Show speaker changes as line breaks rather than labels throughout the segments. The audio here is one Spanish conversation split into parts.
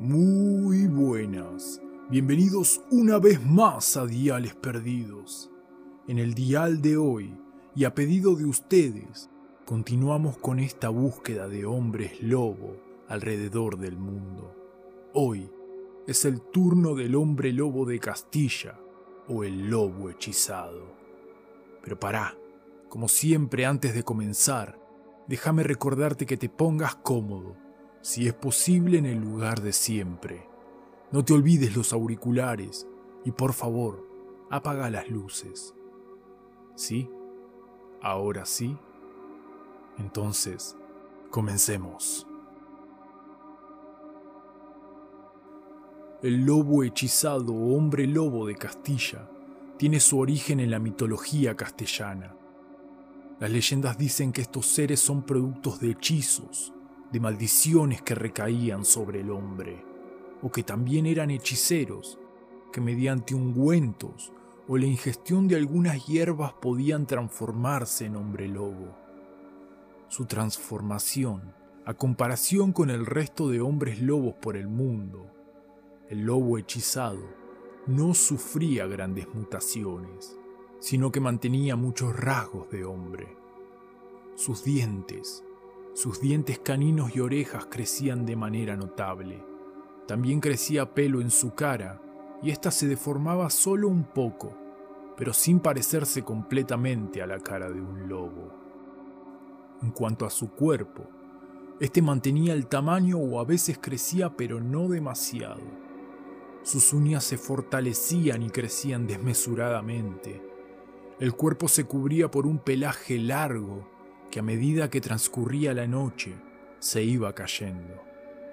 Muy buenas. Bienvenidos una vez más a Diales Perdidos. En el dial de hoy, y a pedido de ustedes, continuamos con esta búsqueda de hombres lobo alrededor del mundo. Hoy es el turno del hombre lobo de Castilla o el lobo hechizado. Pero pará, como siempre antes de comenzar, déjame recordarte que te pongas cómodo si es posible en el lugar de siempre. No te olvides los auriculares y por favor, apaga las luces. ¿Sí? ¿Ahora sí? Entonces, comencemos. El lobo hechizado o hombre lobo de Castilla tiene su origen en la mitología castellana. Las leyendas dicen que estos seres son productos de hechizos, de maldiciones que recaían sobre el hombre, o que también eran hechiceros, que mediante ungüentos o la ingestión de algunas hierbas podían transformarse en hombre lobo. Su transformación, a comparación con el resto de hombres lobos por el mundo, el lobo hechizado no sufría grandes mutaciones, sino que mantenía muchos rasgos de hombre. Sus dientes, sus dientes caninos y orejas crecían de manera notable. También crecía pelo en su cara, y ésta se deformaba solo un poco, pero sin parecerse completamente a la cara de un lobo. En cuanto a su cuerpo, este mantenía el tamaño o a veces crecía pero no demasiado. Sus uñas se fortalecían y crecían desmesuradamente. El cuerpo se cubría por un pelaje largo que a medida que transcurría la noche se iba cayendo.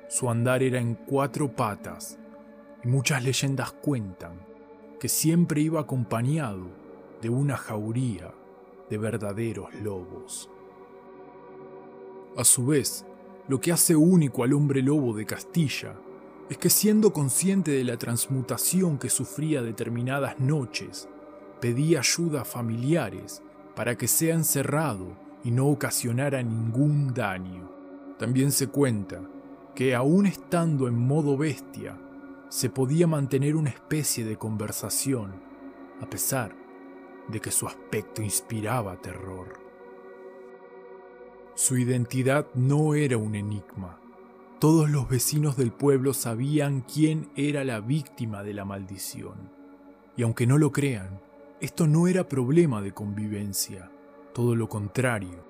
Su andar era en cuatro patas y muchas leyendas cuentan que siempre iba acompañado de una jauría de verdaderos lobos. A su vez, lo que hace único al hombre lobo de Castilla es que siendo consciente de la transmutación que sufría determinadas noches, pedía ayuda a familiares para que sea encerrado y no ocasionara ningún daño. También se cuenta que aún estando en modo bestia, se podía mantener una especie de conversación, a pesar de que su aspecto inspiraba terror. Su identidad no era un enigma. Todos los vecinos del pueblo sabían quién era la víctima de la maldición. Y aunque no lo crean, esto no era problema de convivencia. Todo lo contrario,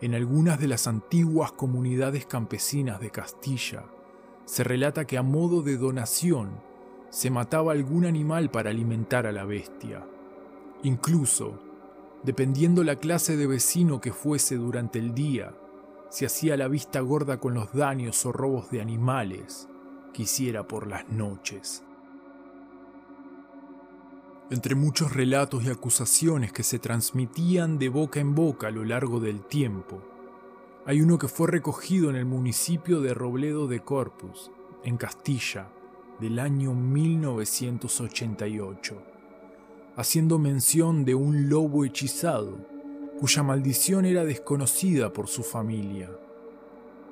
en algunas de las antiguas comunidades campesinas de Castilla se relata que a modo de donación se mataba algún animal para alimentar a la bestia. Incluso, dependiendo la clase de vecino que fuese durante el día, se hacía la vista gorda con los daños o robos de animales que hiciera por las noches. Entre muchos relatos y acusaciones que se transmitían de boca en boca a lo largo del tiempo, hay uno que fue recogido en el municipio de Robledo de Corpus, en Castilla, del año 1988, haciendo mención de un lobo hechizado, cuya maldición era desconocida por su familia.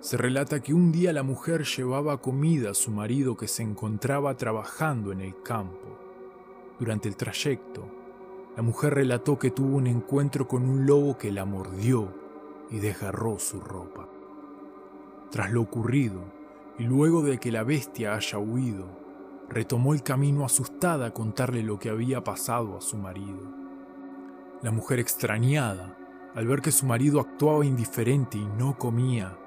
Se relata que un día la mujer llevaba comida a su marido que se encontraba trabajando en el campo. Durante el trayecto, la mujer relató que tuvo un encuentro con un lobo que la mordió y desgarró su ropa. Tras lo ocurrido, y luego de que la bestia haya huido, retomó el camino asustada a contarle lo que había pasado a su marido. La mujer extrañada, al ver que su marido actuaba indiferente y no comía,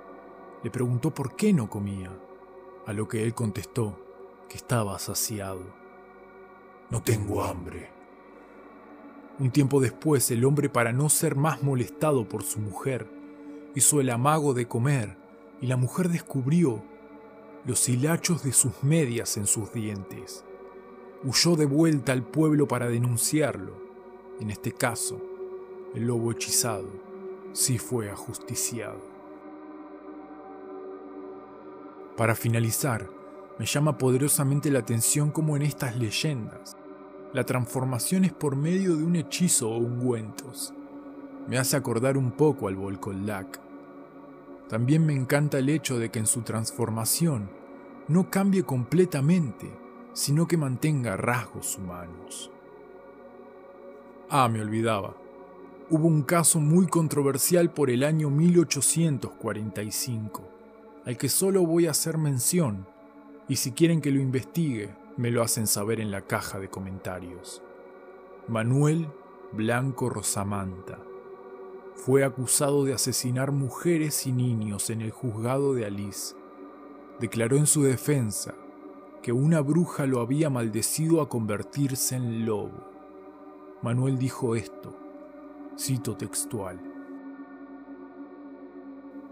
le preguntó por qué no comía, a lo que él contestó que estaba saciado. No tengo hambre. Un tiempo después, el hombre, para no ser más molestado por su mujer, hizo el amago de comer y la mujer descubrió los hilachos de sus medias en sus dientes. Huyó de vuelta al pueblo para denunciarlo. En este caso, el lobo hechizado sí fue ajusticiado. Para finalizar, me llama poderosamente la atención cómo en estas leyendas la transformación es por medio de un hechizo o ungüentos. Me hace acordar un poco al Volkollac. También me encanta el hecho de que en su transformación no cambie completamente, sino que mantenga rasgos humanos. Ah, me olvidaba. Hubo un caso muy controversial por el año 1845, al que solo voy a hacer mención, y si quieren que lo investigue, me lo hacen saber en la caja de comentarios. Manuel Blanco Rosamanta fue acusado de asesinar mujeres y niños en el juzgado de Alice. Declaró en su defensa que una bruja lo había maldecido a convertirse en lobo. Manuel dijo esto, cito textual.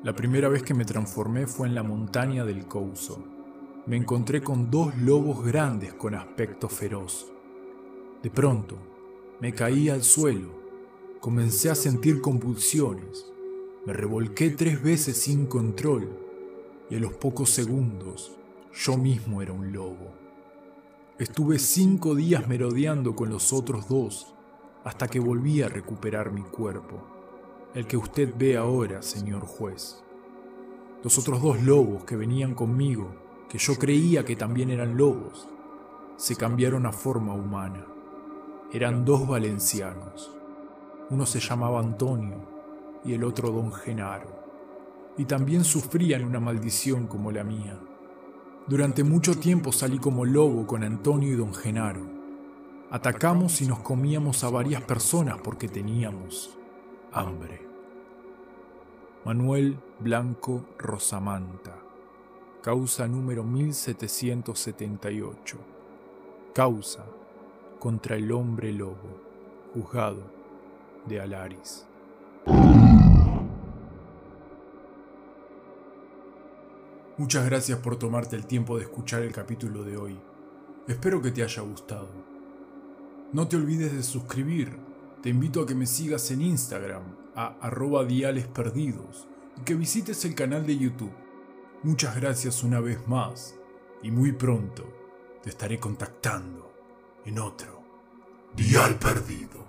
La primera vez que me transformé fue en la montaña del Couso. Me encontré con dos lobos grandes con aspecto feroz. De pronto, me caí al suelo, comencé a sentir convulsiones, me revolqué tres veces sin control y a los pocos segundos yo mismo era un lobo. Estuve cinco días merodeando con los otros dos hasta que volví a recuperar mi cuerpo, el que usted ve ahora, señor juez. Los otros dos lobos que venían conmigo, que yo creía que también eran lobos, se cambiaron a forma humana eran dos valencianos. Uno se llamaba Antonio y el otro don Genaro. Y también sufrían una maldición como la mía. Durante mucho tiempo salí como lobo con Antonio y don Genaro. Atacamos y nos comíamos a varias personas porque teníamos hambre. Manuel Blanco Rosamanta. Causa número 1778. Causa contra el hombre lobo, juzgado de Alaris. Muchas gracias por tomarte el tiempo de escuchar el capítulo de hoy. Espero que te haya gustado. No te olvides de suscribir. Te invito a que me sigas en Instagram a arroba y que visites el canal de YouTube. Muchas gracias una vez más y muy pronto te estaré contactando en otro Dial Perdido.